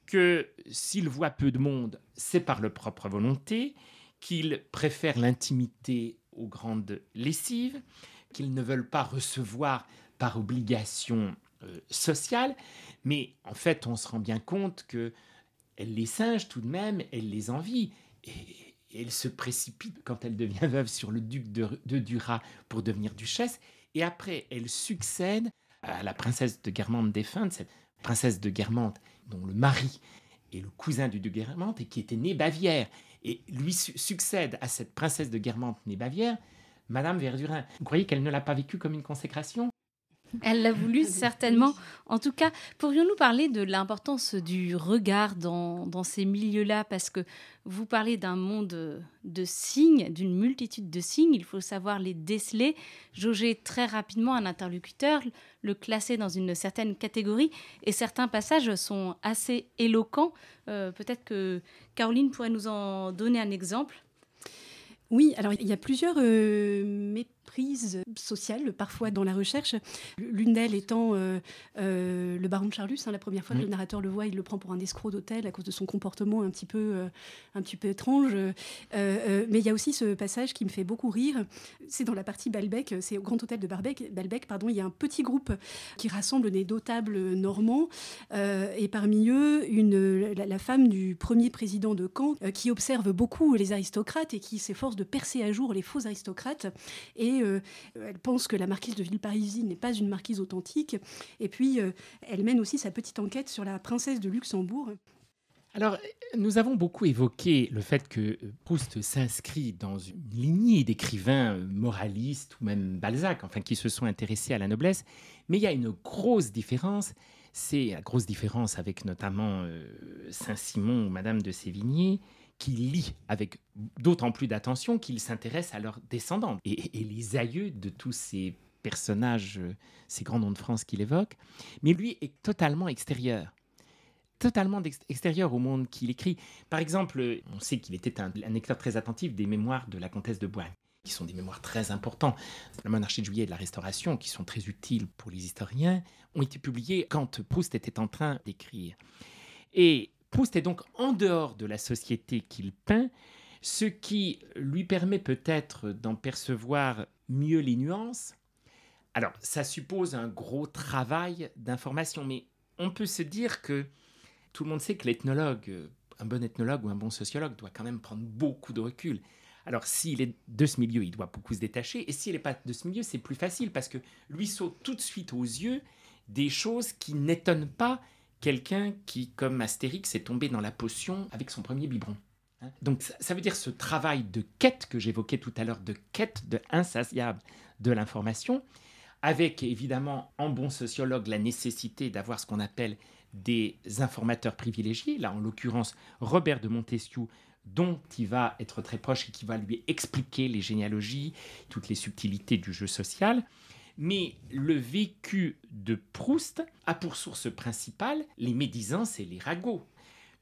que s'ils voient peu de monde, c'est par leur propre volonté, qu'ils préfèrent l'intimité aux grandes lessives, qu'ils ne veulent pas recevoir par obligation euh, sociale, mais en fait on se rend bien compte que elle les singe tout de même, elle les envie, et, elle se précipite quand elle devient veuve sur le duc de, de Duras pour devenir duchesse, et après elle succède à la princesse de Guermantes défunte, cette princesse de Guermantes dont le mari est le cousin du duc Guermantes et qui était né Bavière. Et lui succède à cette princesse de Guermantes née Bavière, Madame Verdurin. Vous croyez qu'elle ne l'a pas vécu comme une consécration? Elle l'a voulu certainement. En tout cas, pourrions-nous parler de l'importance du regard dans, ces milieux-là? Parce que vous parlez d'un monde de signes, d'une multitude de signes. Il faut savoir les déceler, jauger très rapidement un interlocuteur, le classer dans une certaine catégorie. Et certains passages sont assez éloquents. Euh, peut-être que Caroline pourrait nous en donner un exemple. Oui, alors il y a plusieurs euh, méprises sociales parfois dans la recherche. L'une d'elles étant euh, euh, le baron de Charlus. Hein, la première fois que le narrateur le voit, il le prend pour un escroc d'hôtel à cause de son comportement un petit peu, un petit peu étrange. mais il y a aussi ce passage qui me fait beaucoup rire. C'est dans la partie Balbec, c'est au Grand Hôtel de Barbec, Balbec. Pardon, il y a un petit groupe qui rassemble des notables normands et parmi eux une, la, la, femme du premier président de Caen qui observe beaucoup les aristocrates et qui s'efforce de percer à jour les faux aristocrates. Et euh, elle pense que la marquise de Villeparisis n'est pas une marquise authentique. Et puis, euh, elle mène aussi sa petite enquête sur la princesse de Luxembourg. Alors, nous avons beaucoup évoqué le fait que Proust s'inscrit dans une lignée d'écrivains moralistes ou même Balzac, enfin qui se sont intéressés à la noblesse, mais il y a une grosse différence, c'est la grosse différence avec notamment euh, Saint-Simon ou Madame de Sévigné, qui lit avec d'autant plus d'attention qu'ils s'intéressent à leurs descendants et, les aïeux de tous ces personnages, euh, ces grands noms de France qu'il évoque. Mais lui est totalement extérieur totalement extérieur au monde qu'il écrit. Par exemple, on sait qu'il était un, lecteur très attentif des mémoires de la comtesse de Boigne, qui sont des mémoires très importants. La monarchie de juillet et de la Restauration, qui sont très utiles pour les historiens, ont été publiés quand Proust était en train d'écrire. Et Proust est donc en dehors de la société qu'il peint, ce qui lui permet peut-être d'en percevoir mieux les nuances. Alors, ça suppose un gros travail d'information, mais on peut se dire que tout le monde sait que l'ethnologue, un bon ethnologue ou un bon sociologue doit quand même prendre beaucoup de recul. Alors, s'il est de ce milieu, il doit beaucoup se détacher, et s'il n'est pas de ce milieu, c'est plus facile parce que lui saute tout de suite aux yeux des choses qui n'étonnent pas quelqu'un qui, comme Astérix, est tombé dans la potion avec son premier biberon. Hein? Donc ça, veut dire ce travail de quête que j'évoquais tout à l'heure, de quête de insatiable de l'information, avec évidemment en bon sociologue la nécessité d'avoir ce qu'on appelle des informateurs privilégiés, là en l'occurrence Robert de Montesquieu, dont il va être très proche et qui va lui expliquer les généalogies, toutes les subtilités du jeu social. Mais le vécu de Proust a pour source principale les médisances et les ragots.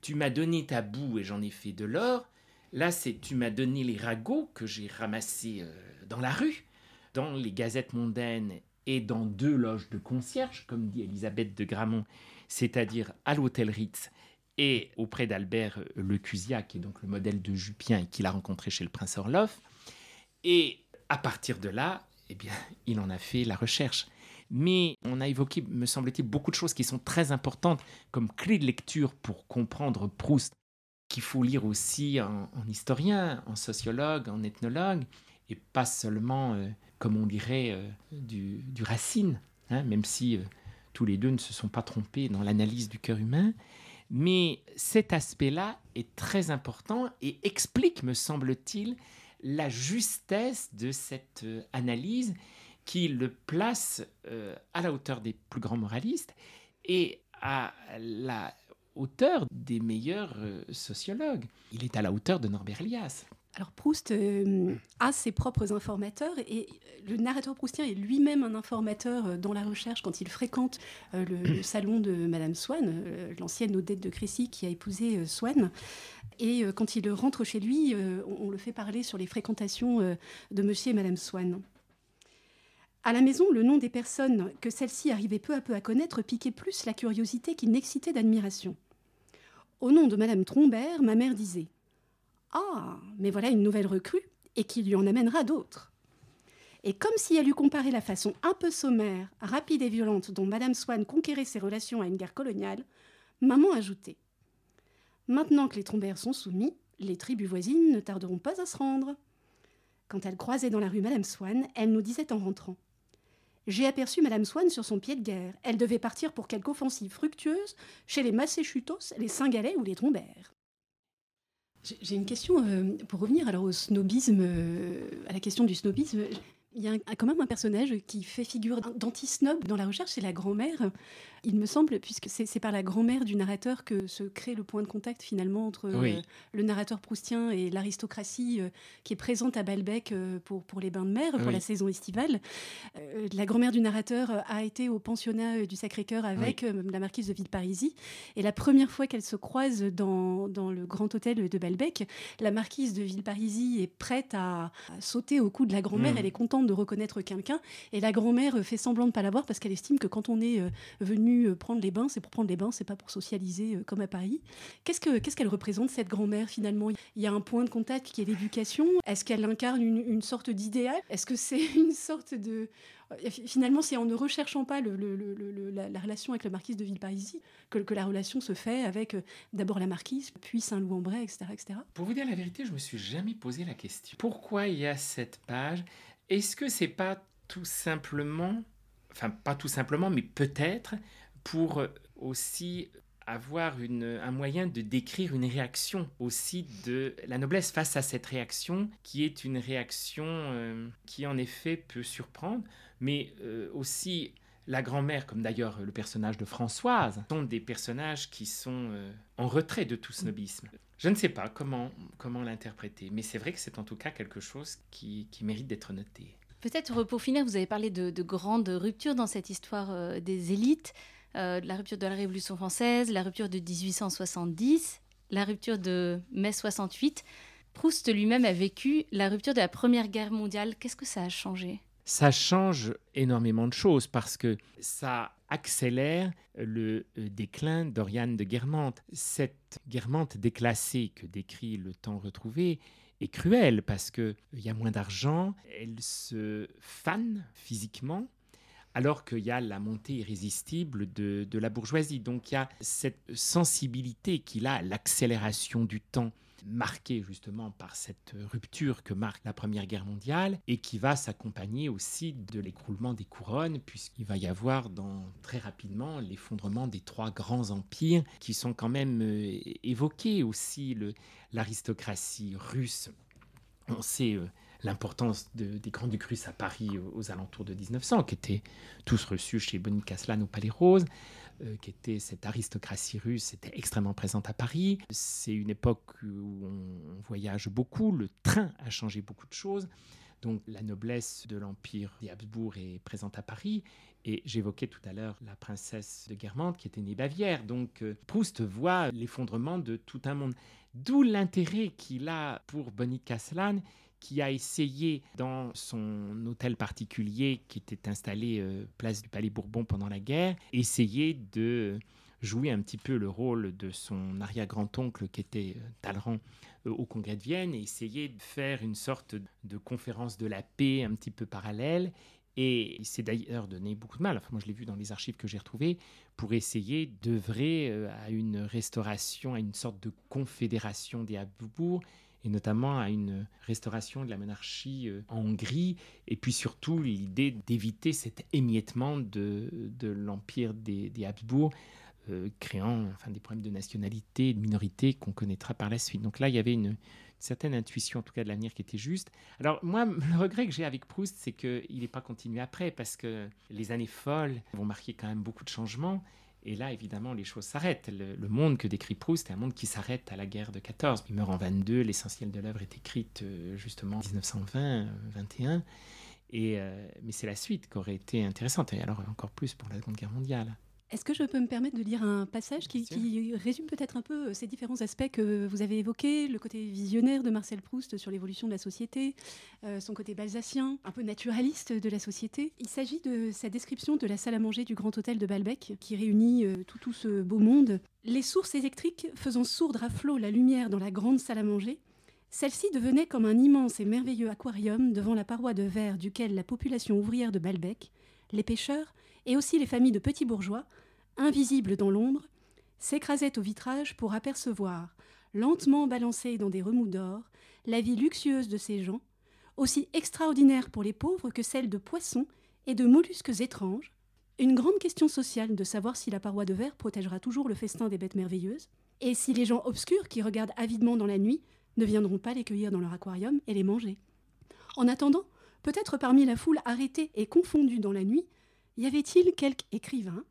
Tu m'as donné ta boue et j'en ai fait de l'or. Là, c'est tu m'as donné les ragots que j'ai ramassés euh, dans la rue, dans les gazettes mondaines et dans deux loges de concierge, comme dit Elisabeth de Gramont, c'est-à-dire à, l'hôtel Ritz et auprès d'Albert Le Cusiat, qui est donc le modèle de Jupien et qu'il a rencontré chez le prince Orloff. Et à partir de là, eh bien, il en a fait la recherche. Mais on a évoqué, me semble-t-il, beaucoup de choses qui sont très importantes comme clé de lecture pour comprendre Proust, qu'il faut lire aussi en, historien, en sociologue, en ethnologue, et pas seulement, euh, comme on dirait, euh, du, Racine, hein, même si euh, tous les deux ne se sont pas trompés dans l'analyse du cœur humain. Mais cet aspect-là est très important et explique, me semble-t-il, la justesse de cette euh, analyse qui le place euh, à la hauteur des plus grands moralistes et à la hauteur des meilleurs euh, sociologues. Il est à la hauteur de Norbert Elias. Alors Proust a ses propres informateurs et le narrateur proustien est lui-même un informateur dans la recherche quand il fréquente le, salon de Madame Swann, l'ancienne Odette de Crécy qui a épousé Swann. Et euh, quand il rentre chez lui, euh, on, le fait parler sur les fréquentations euh, de monsieur et madame Swann. À la maison, le nom des personnes que celle-ci arrivait peu à peu à connaître piquait plus la curiosité qu'il n'excitait d'admiration. Au nom de madame Trombert, ma mère disait Ah, mais voilà une nouvelle recrue, et qui lui en amènera d'autres. Et comme si elle eût comparé la façon un peu sommaire, rapide et violente dont madame Swann conquérait ses relations à une guerre coloniale, maman ajoutait Maintenant que les trombères sont soumis, les tribus voisines ne tarderont pas à se rendre. Quand elle croisait dans la rue Madame Swann, elle nous disait en rentrant J'ai aperçu Madame Swann sur son pied de guerre. Elle devait partir pour quelque offensive fructueuse chez les Masséchutos, les Cingalais ou les Trombères. J'ai une question euh, pour revenir alors au snobisme, euh, à la question du snobisme. Il y a quand même un personnage qui fait figure d'anti-snob dans la recherche, c'est la grand-mère. Il me semble, puisque c'est par la grand-mère du narrateur que se crée le point de contact finalement entre euh, le narrateur proustien et l'aristocratie euh, qui est présente à Balbec euh, pour, pour les bains de mer, pour la saison estivale. la grand-mère du narrateur a été au pensionnat du Sacré-Cœur avec la marquise de Villeparisis. Et la première fois qu'elle se croise dans, dans, le grand hôtel de Balbec, la marquise de Villeparisis est prête à, sauter au cou de la grand-mère. Mm. Elle est contente de reconnaître quelqu'un. Et la grand-mère fait semblant de ne pas la voir parce qu'elle estime que quand on est euh, venu euh, prendre les bains, c'est pour prendre les bains, c'est pas pour socialiser euh, comme à Paris. Qu'est-ce qu'elle représente, cette grand-mère, finalement? Il y a un point de contact qui est l'éducation? Est-ce qu'elle incarne une, sorte d'idéal? Est-ce que c'est une sorte de... Finalement, c'est en ne recherchant pas la, relation avec la marquise de Villeparisis que, la relation se fait avec d'abord la marquise, puis Saint-Loup-en-Bray, etc., etc. Pour vous dire la vérité, je me suis jamais posé la question. Pourquoi il y a cette page? Est-ce que c'est pas tout simplement, enfin pas tout simplement, mais peut-être pour aussi avoir un moyen de décrire une réaction aussi de la noblesse face à cette réaction qui est une réaction euh, qui en effet peut surprendre, mais euh, aussi la grand-mère, comme d'ailleurs le personnage de Françoise, sont des personnages qui sont euh, en retrait de tout snobisme. Je ne sais pas comment, comment l'interpréter, mais c'est vrai que c'est en tout cas quelque chose qui, mérite d'être noté. Peut-être pour finir, vous avez parlé de, grandes ruptures dans cette histoire euh, des élites, euh, la rupture de la Révolution française, la rupture de 1870, la rupture de mai 68. Proust lui-même a vécu la rupture de la Première Guerre mondiale. Qu'est-ce que ça a changé? Ça change énormément de choses parce que ça accélère le euh, déclin d'Oriane de Guermantes. Cette Guermantes déclassée que décrit le temps retrouvé est cruelle parce qu'il y a moins d'argent, elle se fane physiquement, alors qu'il y a la montée irrésistible de, de, la bourgeoisie. Donc il y a cette sensibilité qu'il a à l'accélération du temps marqué justement par cette rupture que marque la Première Guerre mondiale et qui va s'accompagner aussi de l'écroulement des couronnes puisqu'il va y avoir dans, très rapidement l'effondrement des trois grands empires qui sont quand même euh, évoqués aussi l'aristocratie russe. On sait l'importance des grands ducs russes à Paris aux, alentours de 1900, qui étaient tous reçus chez Bonicaslan au Palais Rose, euh, qui était cette aristocratie russe, était extrêmement présente à Paris. C'est une époque où on, voyage beaucoup, le train a changé beaucoup de choses. Donc la noblesse de l'empire des Habsbourg est présente à Paris. Et j'évoquais tout à l'heure la princesse de Guermantes qui était née Bavière. Donc euh, Proust voit l'effondrement de tout un monde. D'où l'intérêt qu'il a pour Bonnie Caslan qui a essayé dans son hôtel particulier qui était installé euh, place du Palais Bourbon pendant la guerre, essayer de jouer un petit peu le rôle de son arrière-grand-oncle qui était euh, Talleyrand euh, au Congrès de Vienne et essayer de faire une sorte de conférence de la paix un petit peu parallèle. Et il s'est d'ailleurs donné beaucoup de mal, enfin moi je l'ai vu dans les archives que j'ai retrouvées, pour essayer d'œuvrer à une restauration, à une sorte de confédération des Habsbourg et notamment à une restauration de la monarchie euh, en Hongrie, et puis surtout l'idée d'éviter cet émiettement de, de l'empire des, Habsbourg, euh, créant enfin, des problèmes de nationalité de minorité qu'on connaîtra par la suite. Donc là, il y avait une, certaine intuition, en tout cas, de l'avenir qui était juste. Alors moi, le regret que j'ai avec Proust, c'est qu'il n'est pas continué après, parce que les années folles vont marquer quand même beaucoup de changements. Et là, évidemment, les choses s'arrêtent. Le, monde que décrit Proust est un monde qui s'arrête à la guerre de 14. Il meurt en 22, l'essentiel de l'œuvre est écrite euh, justement en 1920-21. Et, euh, mais c'est la suite qui aurait été intéressante, et alors encore plus pour la Seconde Guerre mondiale. Est-ce que je peux me permettre de lire un passage qui, résume peut-être un peu euh, ces différents aspects que vous avez évoqués, le côté visionnaire de Marcel Proust sur l'évolution de la société, euh, son côté balsacien, un peu naturaliste de la société Il s'agit de sa description de la salle à manger du Grand Hôtel de Balbec, qui réunit euh, tout, tout ce beau monde. Les sources électriques faisant sourdre à flot la lumière dans la grande salle à manger, celle-ci devenait comme un immense et merveilleux aquarium devant la paroi de verre duquel la population ouvrière de Balbec, les pêcheurs et aussi les familles de petits bourgeois, invisibles dans l'ombre, s'écrasaient au vitrage pour apercevoir, lentement balancée dans des remous d'or, la vie luxueuse de ces gens, aussi extraordinaire pour les pauvres que celle de poissons et de mollusques étranges, une grande question sociale de savoir si la paroi de verre protégera toujours le festin des bêtes merveilleuses, et si les gens obscurs qui regardent avidement dans la nuit ne viendront pas les cueillir dans leur aquarium et les manger. En attendant, Peut-être parmi la foule arrêtée et confondue dans la nuit, y avait-il quelque écrivain,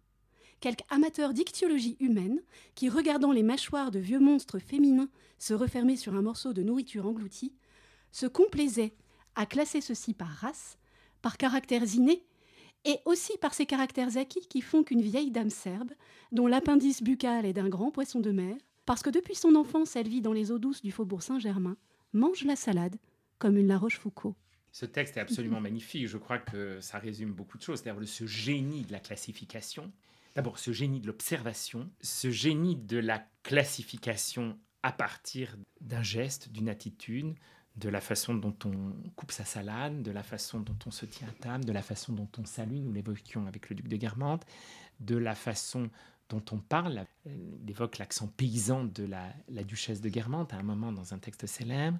quelque amateur dictyologie humaine qui, regardant les mâchoires de vieux monstres féminins se refermer sur un morceau de nourriture engloutie, se complaisait à classer ceci par race, par caractères innés, et aussi par ces caractères acquis qui font qu'une vieille dame serbe, dont l'appendice buccal est d'un grand poisson de mer, parce que depuis son enfance elle vit dans les eaux douces du faubourg Saint-Germain, mange la salade comme une La Rochefoucauld. Ce texte est absolument magnifique. Je crois que ça résume beaucoup de choses. C'est-à-dire ce génie de la classification. D'abord, ce génie de l'observation, ce génie de la classification à partir d'un geste, d'une attitude, de la façon dont on coupe sa salade, de la façon dont on se tient à table, de la façon dont on salue, nous l'évoquions avec le duc de Guermantes, de la façon dont on parle, il évoque l'accent paysan de la, duchesse de Guermantes à un moment dans un texte célèbre,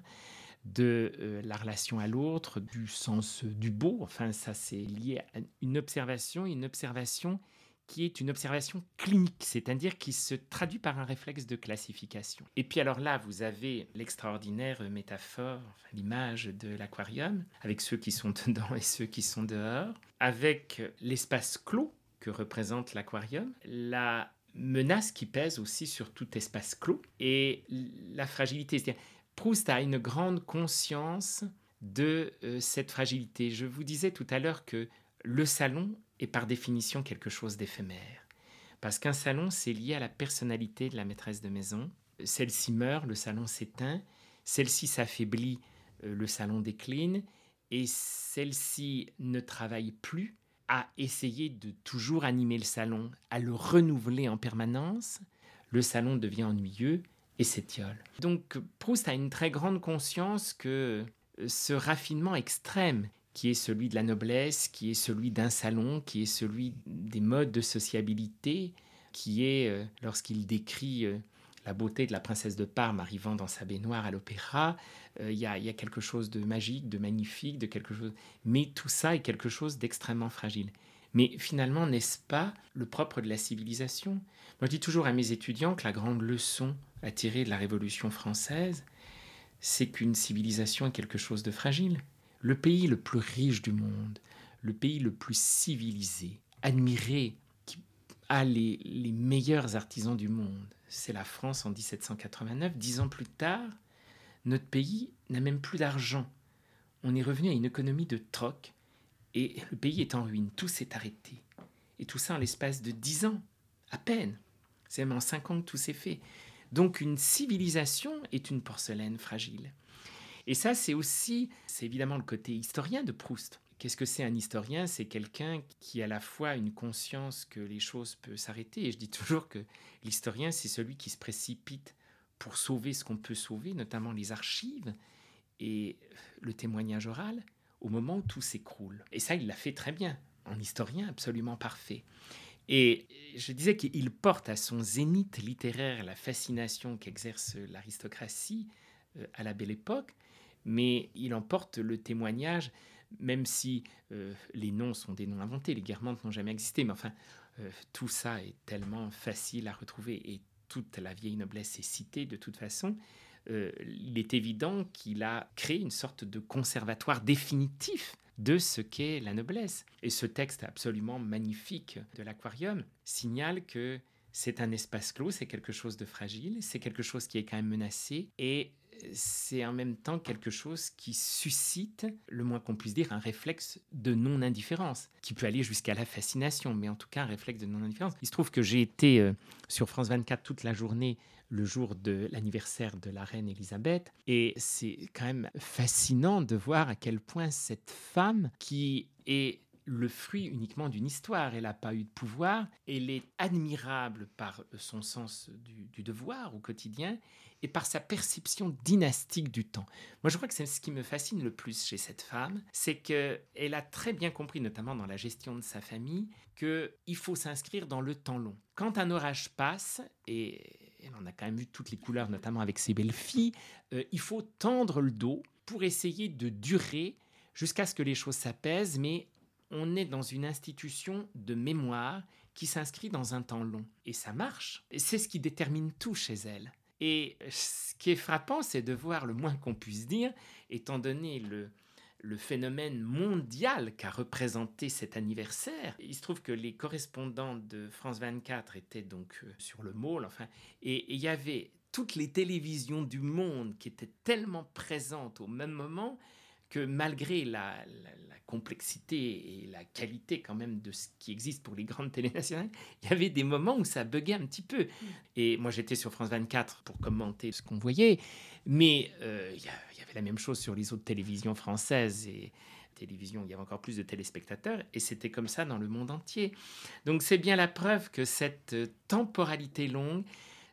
de euh, la relation à l'autre, du sens du beau, enfin ça c'est lié à une observation, une observation qui est une observation clinique, c'est-à-dire qui se traduit par un réflexe de classification. Et puis alors là, vous avez l'extraordinaire métaphore, l'image de l'aquarium, avec ceux qui sont dedans et ceux qui sont dehors, avec l'espace clos que représente l'aquarium, la menace qui pèse aussi sur tout espace clos et la fragilité. C'est-à-dire, Proust a une grande conscience de euh, cette fragilité. Je vous disais tout à l'heure que le salon est par définition quelque chose d'éphémère. Parce qu'un salon, c'est lié à la personnalité de la maîtresse de maison. Celle-ci meurt, le salon s'éteint. Celle-ci s'affaiblit, euh, le salon décline. Et celle-ci ne travaille plus à essayer de toujours animer le salon, à le renouveler en permanence. Le salon devient ennuyeux et s'étiole. Donc Proust a une très grande conscience que euh, ce raffinement extrême qui est celui de la noblesse, qui est celui d'un salon, qui est celui des modes de sociabilité, qui est, euh, lorsqu'il décrit euh, la beauté de la princesse de Parme arrivant dans sa baignoire à l'opéra, il y, a quelque chose de magique, de magnifique, de quelque chose. Mais tout ça est quelque chose d'extrêmement fragile. Mais finalement, n'est-ce pas le propre de la civilisation? Moi, je dis toujours à mes étudiants que la grande leçon à tirer de la Révolution française, c'est qu'une civilisation est quelque chose de fragile le pays le plus riche du monde, le pays le plus civilisé, admiré, qui a les, meilleurs artisans du monde, c'est la France en 1789. Dix ans plus tard, notre pays n'a même plus d'argent. On est revenu à une économie de troc et le pays est en ruine. Tout s'est arrêté. Et tout ça en l'espace de dix ans, à peine. C'est même en cinq ans que tout s'est fait. Donc une civilisation est une porcelaine fragile. Et ça, c'est aussi, c'est évidemment le côté historien de Proust. Qu'est-ce que c'est un historien? C'est quelqu'un qui a à la fois une conscience que les choses peuvent s'arrêter. Et je dis toujours que l'historien, c'est celui qui se précipite pour sauver ce qu'on peut sauver, notamment les archives et le témoignage oral, au moment où tout s'écroule. Et ça, il l'a fait très bien, en historien absolument parfait. Et je disais qu'il porte à son zénith littéraire la fascination qu'exerce l'aristocratie euh, à la belle époque, mais il emporte le témoignage, même si euh, les noms sont des noms inventés, les Guermantes n'ont jamais existé, mais enfin, euh, tout ça est tellement facile à retrouver et toute la vieille noblesse est citée de toute façon. Il est évident qu'il a créé une sorte de conservatoire définitif de ce qu'est la noblesse. Et ce texte absolument magnifique de l'aquarium signale que c'est un espace clos, c'est quelque chose de fragile, c'est quelque chose qui est quand même menacé, et c'est en même temps quelque chose qui suscite, le moins qu'on puisse dire, un réflexe de non-indifférence, qui peut aller jusqu'à la fascination, mais en tout cas un réflexe de non-indifférence. Il se trouve que j'ai été euh, sur France 24 toute la journée le jour de l'anniversaire de la reine Elisabeth, et c'est quand même fascinant de voir à quel point cette femme, qui est le fruit uniquement d'une histoire. Elle n'a pas eu de pouvoir. Elle est admirable par son sens du, devoir au quotidien et par sa perception dynastique du temps. Moi, je crois que c'est ce qui me fascine le plus chez cette femme, c'est qu'elle a très bien compris, notamment dans la gestion de sa famille, qu'il faut s'inscrire dans le temps long. Quand un orage passe, et en a quand même vu toutes les couleurs, notamment avec ses belles filles, euh, il faut tendre le dos pour essayer de durer jusqu'à ce que les choses s'apaisent, mais on est dans une institution de mémoire qui s'inscrit dans un temps long. Et ça marche. C'est ce qui détermine tout chez elle. Et ce qui est frappant, c'est de voir le moins qu'on puisse dire, étant donné le, le phénomène mondial qu'a représenté cet anniversaire. Il se trouve que les correspondants de France 24 étaient donc euh, sur le môle, enfin, et il y avait toutes les télévisions du monde qui étaient tellement présentes au même moment que malgré la, complexité et la qualité quand même de ce qui existe pour les grandes télé nationales, il y avait des moments où ça buguait un petit peu. Et moi j'étais sur France 24 pour commenter ce qu'on voyait, mais euh, il, y la même chose sur les autres télévisions françaises et télévision, il y avait encore plus de téléspectateurs, et c'était comme ça dans le monde entier. Donc c'est bien la preuve que cette temporalité longue,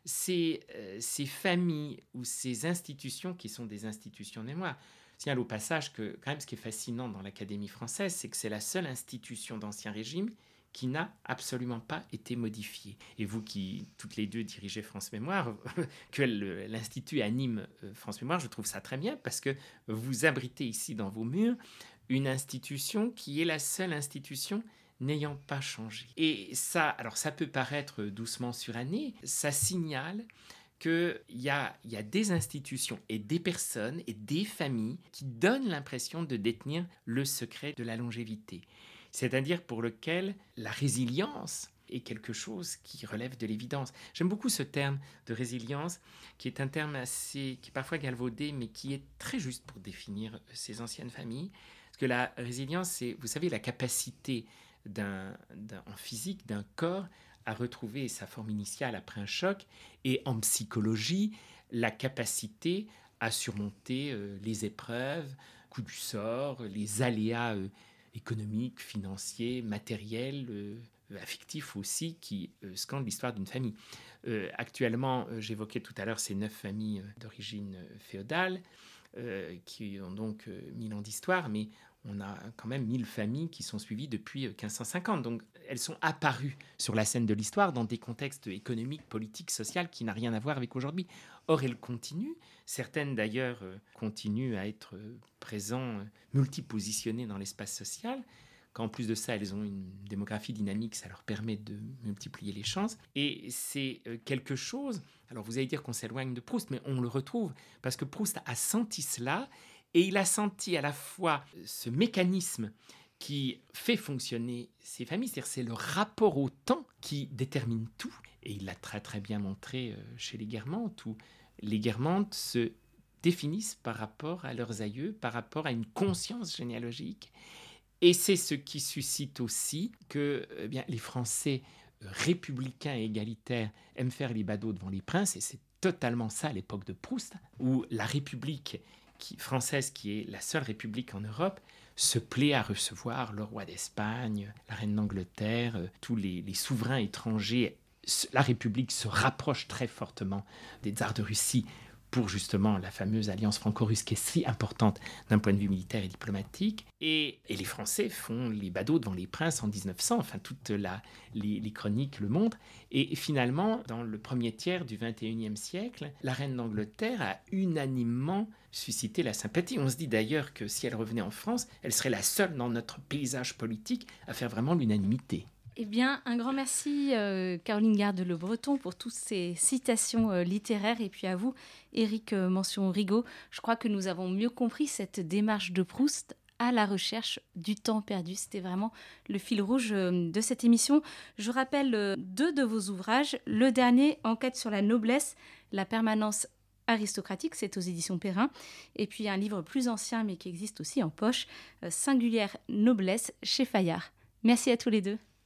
ces, euh, ces familles ou ces institutions qui sont des institutions de mémoire, Signale au passage que, quand même, ce qui est fascinant dans l'Académie française, c'est que c'est la seule institution d'Ancien Régime qui n'a absolument pas été modifiée. Et vous qui, toutes les deux, dirigez France Mémoire, que l'Institut anime euh, France Mémoire, je trouve ça très bien parce que vous abritez ici dans vos murs une institution qui est la seule institution n'ayant pas changé. Et ça, alors ça peut paraître doucement suranné, ça signale qu'il y a des institutions et des personnes et des familles qui donnent l'impression de détenir le secret de la longévité. C'est-à-dire pour lequel la résilience est quelque chose qui relève de l'évidence. J'aime beaucoup ce terme de résilience, qui est un terme assez, qui est parfois galvaudé, mais qui est très juste pour définir ces anciennes familles. Parce que la résilience, c'est, vous savez, la capacité d'un, en physique d'un corps à retrouver sa forme initiale après un choc, et en psychologie, la capacité à surmonter euh, les épreuves, coups du sort, les aléas euh, économiques, financiers, matériels, euh, affectifs aussi, qui scandent l'histoire d'une famille. actuellement, j'évoquais tout à l'heure ces neuf familles d'origine féodale, qui ont donc mille ans d'histoire, mais on a quand même 1000 familles qui sont suivies depuis 1550. Donc elles sont apparues sur la scène de l'histoire dans des contextes économiques, politiques, sociaux qui n'ont rien à voir avec aujourd'hui. Or, elles continuent. Certaines d'ailleurs euh, continuent à être euh, présentes, euh, multipositionnées dans l'espace social. Qu'en plus de ça, elles ont une démographie dynamique, ça leur permet de multiplier les chances. Et c'est quelque chose, alors vous allez dire qu'on s'éloigne de Proust, mais on le retrouve, parce que Proust a senti cela et il a senti à la fois ce mécanisme qui fait fonctionner ces familles, c'est-à-dire c'est le rapport au temps qui détermine tout. Et il l'a très très bien montré euh, chez les Guermantes, où les Guermantes se définissent par rapport à leurs aïeux, par rapport à une conscience généalogique. Et c'est ce qui suscite aussi que eh bien, les Français euh, républicains et égalitaires aiment faire les badauds devant les princes, et c'est totalement ça à l'époque de Proust, où la République française, qui est la seule république en Europe, se plaît à recevoir le roi d'Espagne, la reine d'Angleterre, euh, tous les, les, souverains étrangers. La République se rapproche très fortement des tsars de Russie pour justement la fameuse alliance franco-russe qui est si importante d'un point de vue militaire et diplomatique. Et, les Français font les badauds devant les princes en 1900, enfin toutes la, les, chroniques le montrent. Et finalement, dans le premier tiers du 21e siècle, la reine d'Angleterre a unanimement suscité la sympathie. On se dit d'ailleurs que si elle revenait en France, elle serait la seule dans notre paysage politique à faire vraiment l'unanimité. Eh bien, un grand merci euh, Caroline Garde-Le Breton pour toutes ces citations euh, littéraires et puis à vous, Éric euh, Mention Rigaud. Je crois que nous avons mieux compris cette démarche de Proust à la recherche du temps perdu. C'était vraiment le fil rouge de cette émission. Je rappelle deux de vos ouvrages. Le dernier, Enquête sur la noblesse, la permanence aristocratique, c'est aux éditions Perrin. Et puis un livre plus ancien mais qui existe aussi en poche, Singulière noblesse chez Fayard. Merci à tous les deux.